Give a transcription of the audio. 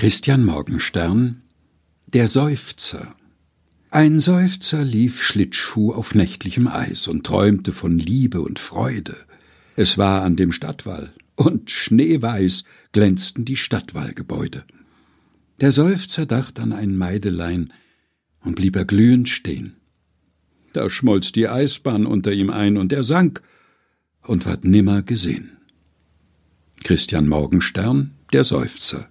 Christian Morgenstern Der Seufzer Ein Seufzer lief Schlittschuh auf nächtlichem Eis und träumte von Liebe und Freude. Es war an dem Stadtwall, und schneeweiß glänzten die Stadtwallgebäude. Der Seufzer dacht an ein Maidelein und blieb erglühend stehen. Da schmolz die Eisbahn unter ihm ein, und er sank und ward nimmer gesehen. Christian Morgenstern Der Seufzer